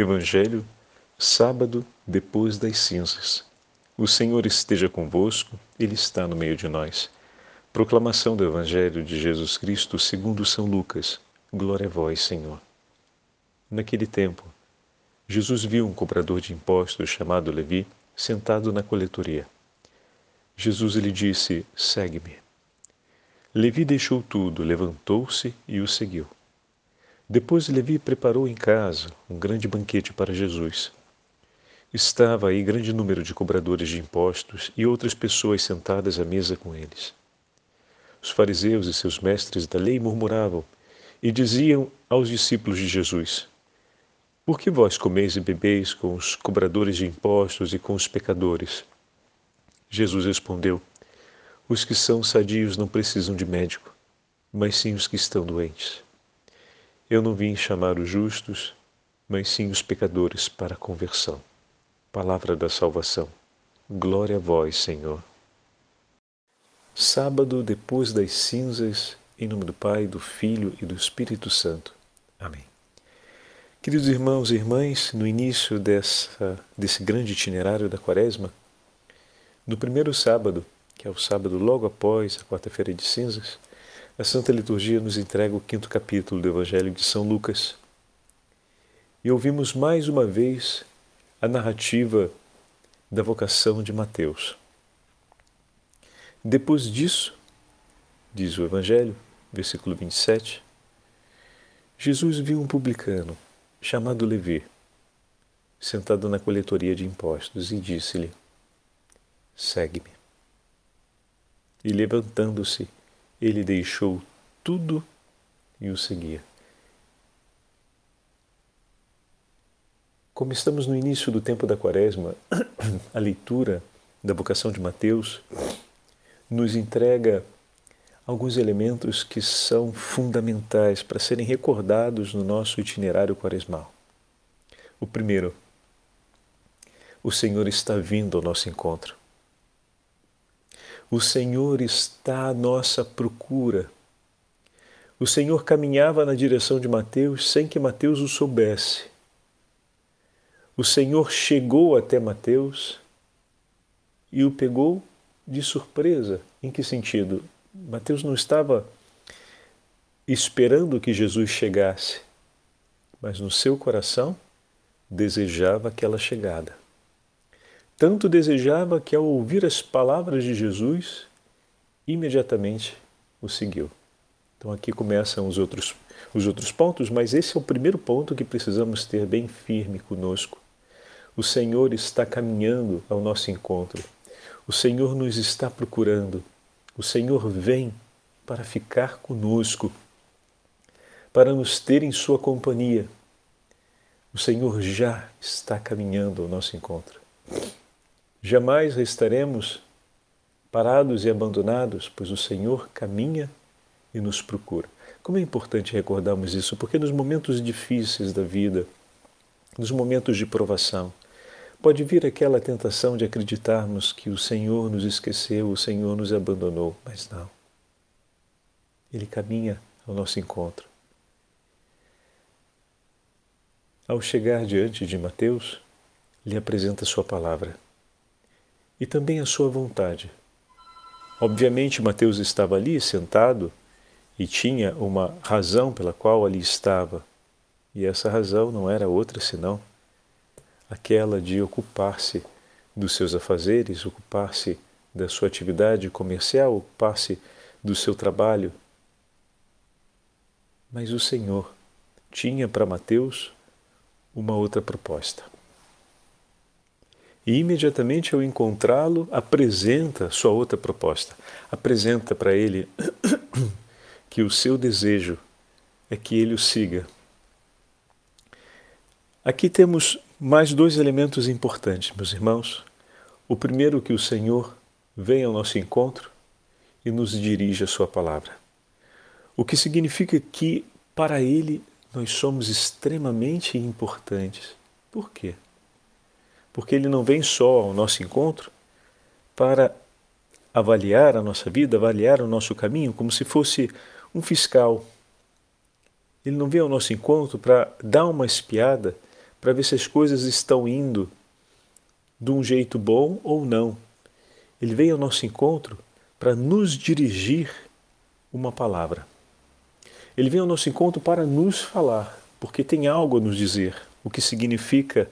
Evangelho, sábado depois das cinzas. O Senhor esteja convosco, Ele está no meio de nós. Proclamação do Evangelho de Jesus Cristo segundo São Lucas. Glória a vós, Senhor. Naquele tempo, Jesus viu um cobrador de impostos chamado Levi sentado na coletoria. Jesus lhe disse: Segue-me. Levi deixou tudo, levantou-se e o seguiu. Depois Levi preparou em casa um grande banquete para Jesus. Estava aí grande número de cobradores de impostos e outras pessoas sentadas à mesa com eles. Os fariseus e seus mestres da lei murmuravam e diziam aos discípulos de Jesus: Por que vós comeis e bebeis com os cobradores de impostos e com os pecadores? Jesus respondeu: Os que são sadios não precisam de médico, mas sim os que estão doentes. Eu não vim chamar os justos, mas sim os pecadores para a conversão. Palavra da salvação. Glória a vós, Senhor. Sábado depois das cinzas, em nome do Pai, do Filho e do Espírito Santo. Amém. Queridos irmãos e irmãs, no início dessa, desse grande itinerário da Quaresma, no primeiro sábado, que é o sábado logo após a quarta-feira de cinzas, a Santa Liturgia nos entrega o quinto capítulo do Evangelho de São Lucas. E ouvimos mais uma vez a narrativa da vocação de Mateus. Depois disso, diz o Evangelho, versículo 27, Jesus viu um publicano chamado Levi, sentado na coletoria de impostos, e disse-lhe: Segue-me. E levantando-se, ele deixou tudo e o seguia. Como estamos no início do tempo da Quaresma, a leitura da vocação de Mateus nos entrega alguns elementos que são fundamentais para serem recordados no nosso itinerário quaresmal. O primeiro, o Senhor está vindo ao nosso encontro. O Senhor está à nossa procura. O Senhor caminhava na direção de Mateus sem que Mateus o soubesse. O Senhor chegou até Mateus e o pegou de surpresa. Em que sentido? Mateus não estava esperando que Jesus chegasse, mas no seu coração desejava aquela chegada. Tanto desejava que, ao ouvir as palavras de Jesus, imediatamente o seguiu. Então, aqui começam os outros, os outros pontos, mas esse é o primeiro ponto que precisamos ter bem firme conosco. O Senhor está caminhando ao nosso encontro. O Senhor nos está procurando. O Senhor vem para ficar conosco, para nos ter em Sua companhia. O Senhor já está caminhando ao nosso encontro. Jamais restaremos parados e abandonados, pois o Senhor caminha e nos procura. Como é importante recordarmos isso, porque nos momentos difíceis da vida, nos momentos de provação, pode vir aquela tentação de acreditarmos que o Senhor nos esqueceu, o Senhor nos abandonou, mas não. Ele caminha ao nosso encontro. Ao chegar diante de Mateus, lhe apresenta sua palavra e também a sua vontade. Obviamente, Mateus estava ali sentado e tinha uma razão pela qual ali estava, e essa razão não era outra senão aquela de ocupar-se dos seus afazeres, ocupar-se da sua atividade comercial, ocupar-se do seu trabalho. Mas o Senhor tinha para Mateus uma outra proposta. E imediatamente ao encontrá-lo, apresenta sua outra proposta. Apresenta para ele que o seu desejo é que ele o siga. Aqui temos mais dois elementos importantes, meus irmãos. O primeiro, que o Senhor vem ao nosso encontro e nos dirige a Sua palavra. O que significa que, para Ele, nós somos extremamente importantes. Por quê? Porque ele não vem só ao nosso encontro para avaliar a nossa vida, avaliar o nosso caminho como se fosse um fiscal. Ele não vem ao nosso encontro para dar uma espiada, para ver se as coisas estão indo de um jeito bom ou não. Ele vem ao nosso encontro para nos dirigir uma palavra. Ele vem ao nosso encontro para nos falar, porque tem algo a nos dizer, o que significa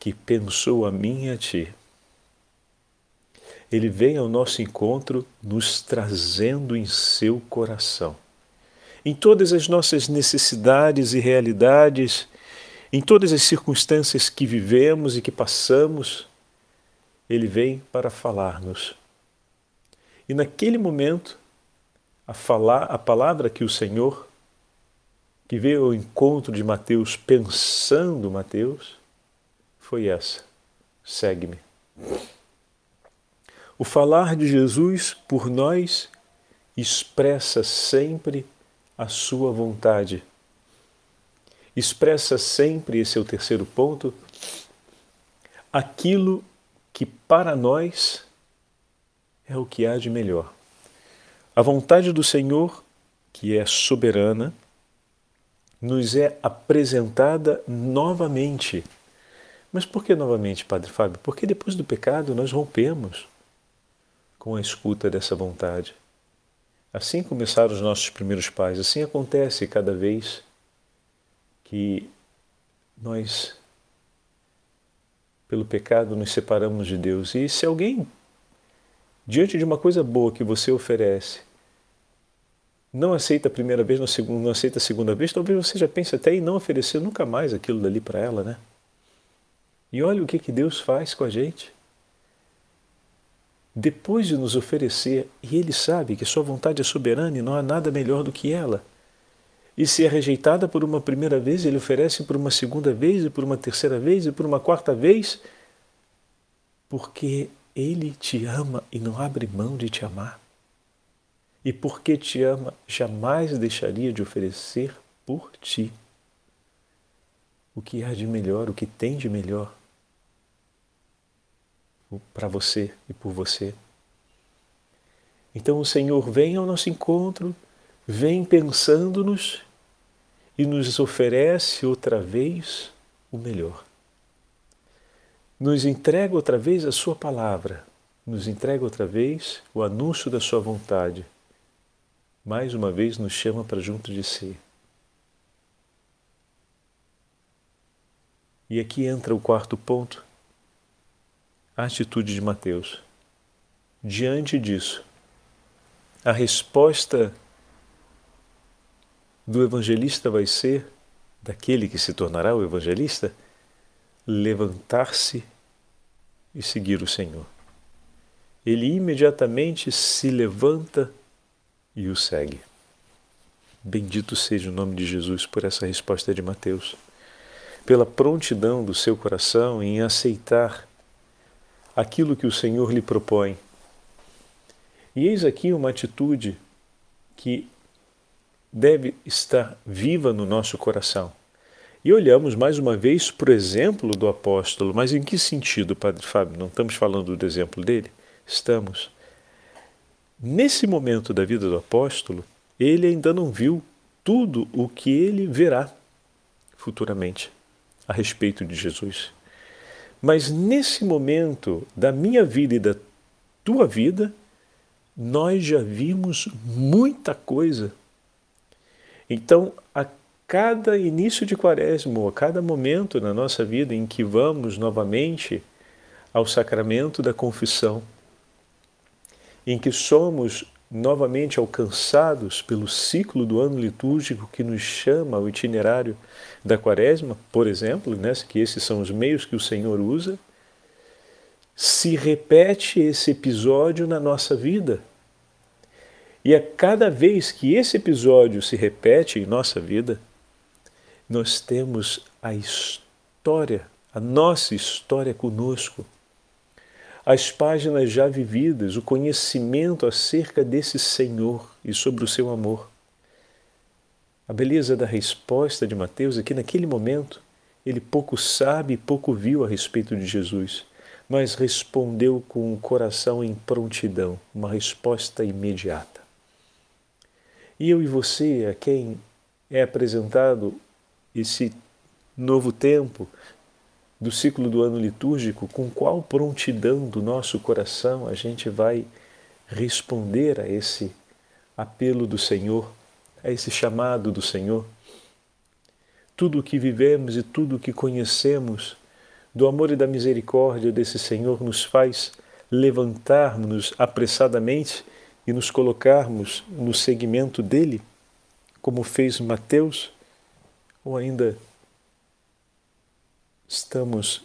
que pensou a mim e a ti. Ele vem ao nosso encontro nos trazendo em seu coração. Em todas as nossas necessidades e realidades, em todas as circunstâncias que vivemos e que passamos, ele vem para falar-nos. E naquele momento, a, falar, a palavra que o Senhor, que veio ao encontro de Mateus, pensando Mateus, foi essa: segue-me. O falar de Jesus por nós expressa sempre a sua vontade expressa sempre, esse é o terceiro ponto, aquilo que para nós é o que há de melhor. A vontade do Senhor, que é soberana, nos é apresentada novamente. Mas por que novamente, Padre Fábio? Porque depois do pecado nós rompemos com a escuta dessa vontade. Assim começaram os nossos primeiros pais, assim acontece cada vez que nós, pelo pecado, nos separamos de Deus. E se alguém, diante de uma coisa boa que você oferece, não aceita a primeira vez, não aceita a segunda vez, talvez você já pense até em não oferecer nunca mais aquilo dali para ela, né? E olha o que, que Deus faz com a gente. Depois de nos oferecer, e Ele sabe que Sua vontade é soberana e não há nada melhor do que ela, e se é rejeitada por uma primeira vez, ele oferece por uma segunda vez, e por uma terceira vez, e por uma quarta vez, porque ele te ama e não abre mão de te amar. E porque te ama, jamais deixaria de oferecer por ti o que há de melhor, o que tem de melhor para você e por você. Então o Senhor vem ao nosso encontro, vem pensando-nos e nos oferece outra vez o melhor. Nos entrega outra vez a Sua palavra, nos entrega outra vez o anúncio da Sua vontade. Mais uma vez nos chama para junto de si. E aqui entra o quarto ponto, a atitude de Mateus. Diante disso, a resposta do evangelista vai ser, daquele que se tornará o evangelista, levantar-se e seguir o Senhor. Ele imediatamente se levanta e o segue. Bendito seja o nome de Jesus por essa resposta de Mateus, pela prontidão do seu coração em aceitar aquilo que o Senhor lhe propõe. E eis aqui uma atitude que deve estar viva no nosso coração. E olhamos mais uma vez para o exemplo do apóstolo, mas em que sentido, Padre Fábio? Não estamos falando do exemplo dele? Estamos. Nesse momento da vida do apóstolo, ele ainda não viu tudo o que ele verá futuramente a respeito de Jesus. Mas nesse momento da minha vida e da tua vida, nós já vimos muita coisa. Então, a cada início de quaresma, a cada momento na nossa vida em que vamos novamente ao sacramento da confissão, em que somos novamente alcançados pelo ciclo do ano litúrgico que nos chama ao itinerário da quaresma, por exemplo, né, que esses são os meios que o Senhor usa, se repete esse episódio na nossa vida. E a cada vez que esse episódio se repete em nossa vida, nós temos a história, a nossa história conosco, as páginas já vividas, o conhecimento acerca desse Senhor e sobre o seu amor. A beleza da resposta de Mateus é que naquele momento ele pouco sabe e pouco viu a respeito de Jesus, mas respondeu com o coração em prontidão, uma resposta imediata. E eu e você, a quem é apresentado esse novo tempo, do ciclo do ano litúrgico, com qual prontidão do nosso coração a gente vai responder a esse apelo do Senhor, a esse chamado do Senhor. Tudo o que vivemos e tudo o que conhecemos do amor e da misericórdia desse Senhor nos faz levantarmos apressadamente e nos colocarmos no segmento dele, como fez Mateus, ou ainda estamos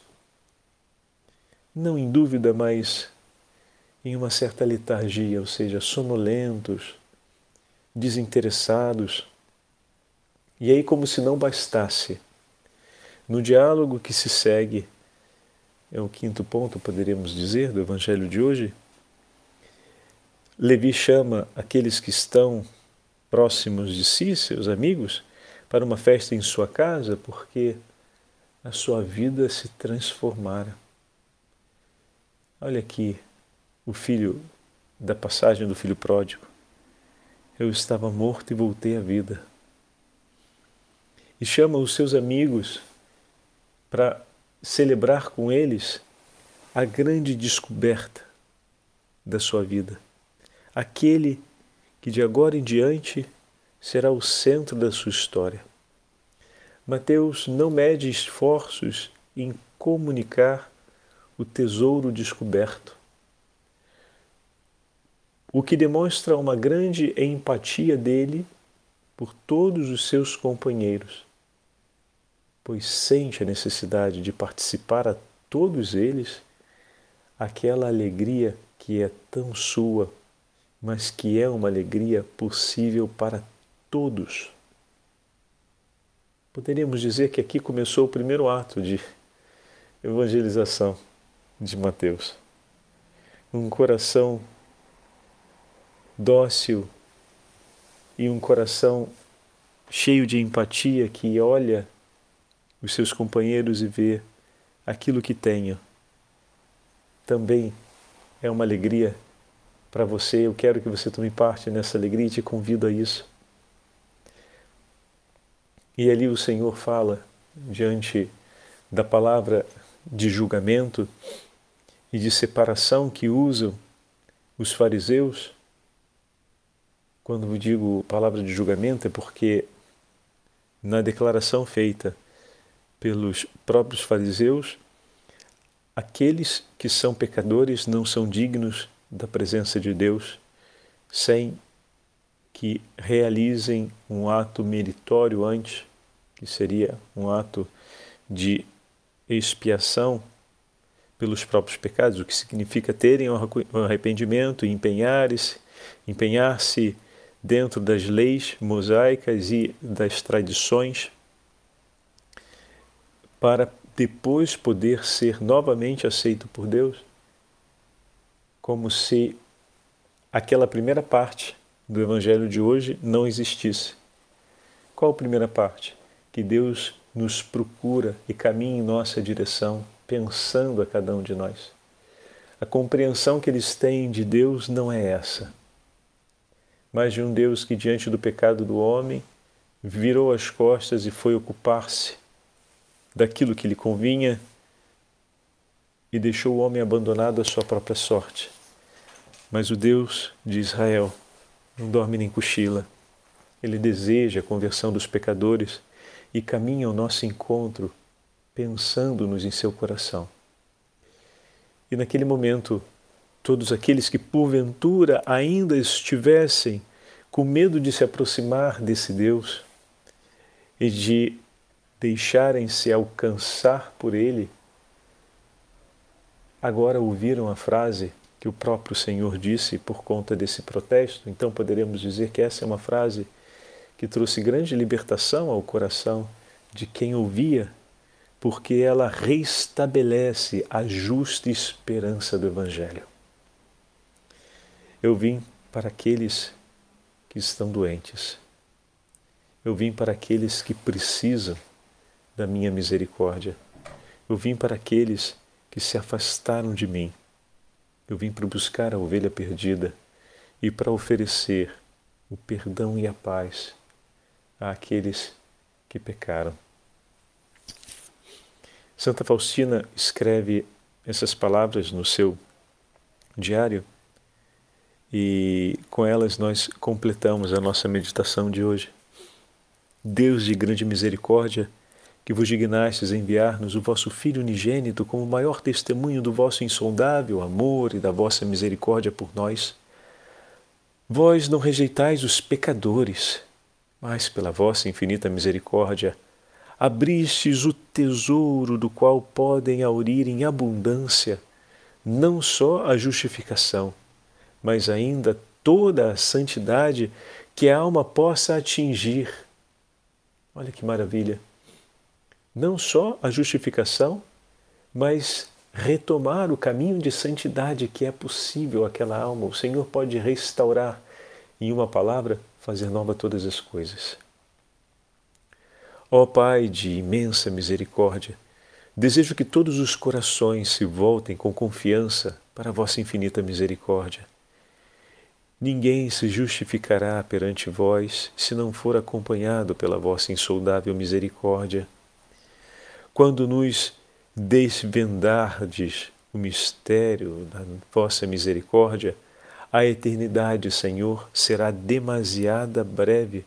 não em dúvida, mas em uma certa letargia, ou seja, sonolentos, desinteressados. E aí, como se não bastasse, no diálogo que se segue, é o quinto ponto, poderíamos dizer, do Evangelho de hoje. Levi chama aqueles que estão próximos de si, seus amigos, para uma festa em sua casa, porque a sua vida se transformara. Olha aqui o filho da passagem do filho pródigo. Eu estava morto e voltei à vida. E chama os seus amigos para celebrar com eles a grande descoberta da sua vida. Aquele que de agora em diante será o centro da sua história. Mateus não mede esforços em comunicar o tesouro descoberto, o que demonstra uma grande empatia dele por todos os seus companheiros pois sente a necessidade de participar a todos eles aquela alegria que é tão sua, mas que é uma alegria possível para todos. Poderíamos dizer que aqui começou o primeiro ato de evangelização de Mateus. Um coração dócil e um coração cheio de empatia que olha os seus companheiros e ver aquilo que tenho. Também é uma alegria para você. Eu quero que você tome parte nessa alegria e te convido a isso. E ali o Senhor fala diante da palavra de julgamento e de separação que usam os fariseus. Quando digo palavra de julgamento é porque na declaração feita pelos próprios fariseus, aqueles que são pecadores não são dignos da presença de Deus sem que realizem um ato meritório antes, que seria um ato de expiação pelos próprios pecados, o que significa terem um arrependimento empenhar-se, empenhar-se dentro das leis mosaicas e das tradições para depois poder ser novamente aceito por Deus? Como se aquela primeira parte do Evangelho de hoje não existisse. Qual a primeira parte? Que Deus nos procura e caminha em nossa direção, pensando a cada um de nós. A compreensão que eles têm de Deus não é essa, mas de um Deus que, diante do pecado do homem, virou as costas e foi ocupar-se daquilo que lhe convinha e deixou o homem abandonado à sua própria sorte. Mas o Deus de Israel não dorme nem cochila. Ele deseja a conversão dos pecadores e caminha ao nosso encontro pensando-nos em seu coração. E naquele momento, todos aqueles que porventura ainda estivessem com medo de se aproximar desse Deus e de deixarem-se alcançar por ele, agora ouviram a frase que o próprio Senhor disse por conta desse protesto, então poderemos dizer que essa é uma frase que trouxe grande libertação ao coração de quem ouvia, porque ela restabelece a justa esperança do Evangelho. Eu vim para aqueles que estão doentes. Eu vim para aqueles que precisam da minha misericórdia. Eu vim para aqueles que se afastaram de mim. Eu vim para buscar a ovelha perdida e para oferecer o perdão e a paz àqueles que pecaram. Santa Faustina escreve essas palavras no seu diário e com elas nós completamos a nossa meditação de hoje. Deus de grande misericórdia, que vos dignastes enviar-nos o vosso Filho unigênito como maior testemunho do vosso insondável amor e da vossa misericórdia por nós. Vós não rejeitais os pecadores, mas pela vossa infinita misericórdia abristes o tesouro do qual podem aurir em abundância não só a justificação, mas ainda toda a santidade que a alma possa atingir. Olha que maravilha! Não só a justificação, mas retomar o caminho de santidade que é possível àquela alma. O Senhor pode restaurar, em uma palavra, fazer nova todas as coisas. Ó Pai de imensa misericórdia, desejo que todos os corações se voltem com confiança para a vossa infinita misericórdia. Ninguém se justificará perante vós se não for acompanhado pela vossa insondável misericórdia. Quando nos desvendardes o mistério da vossa misericórdia, a eternidade, Senhor, será demasiada breve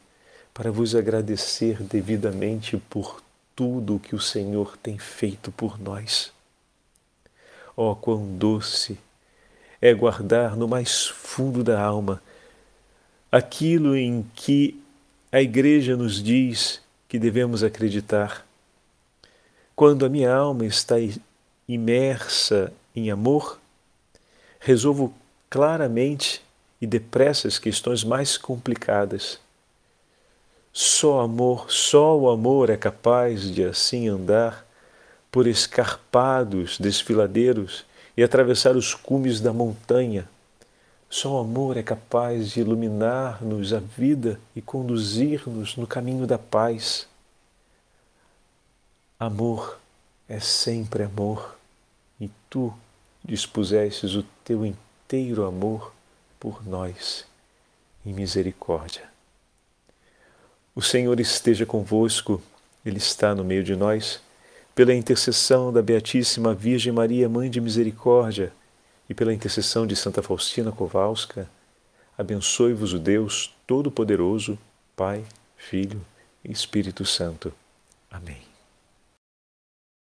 para vos agradecer devidamente por tudo o que o Senhor tem feito por nós. Oh, quão doce é guardar no mais fundo da alma aquilo em que a Igreja nos diz que devemos acreditar quando a minha alma está imersa em amor, resolvo claramente e depressa as questões mais complicadas. Só amor, só o amor é capaz de assim andar por escarpados desfiladeiros e atravessar os cumes da montanha. Só o amor é capaz de iluminar-nos a vida e conduzir-nos no caminho da paz. Amor é sempre amor, e tu dispusestes o teu inteiro amor por nós em misericórdia. O Senhor esteja convosco, Ele está no meio de nós, pela intercessão da Beatíssima Virgem Maria, Mãe de Misericórdia, e pela intercessão de Santa Faustina Kowalska, abençoe-vos o Deus Todo-Poderoso, Pai, Filho e Espírito Santo. Amém.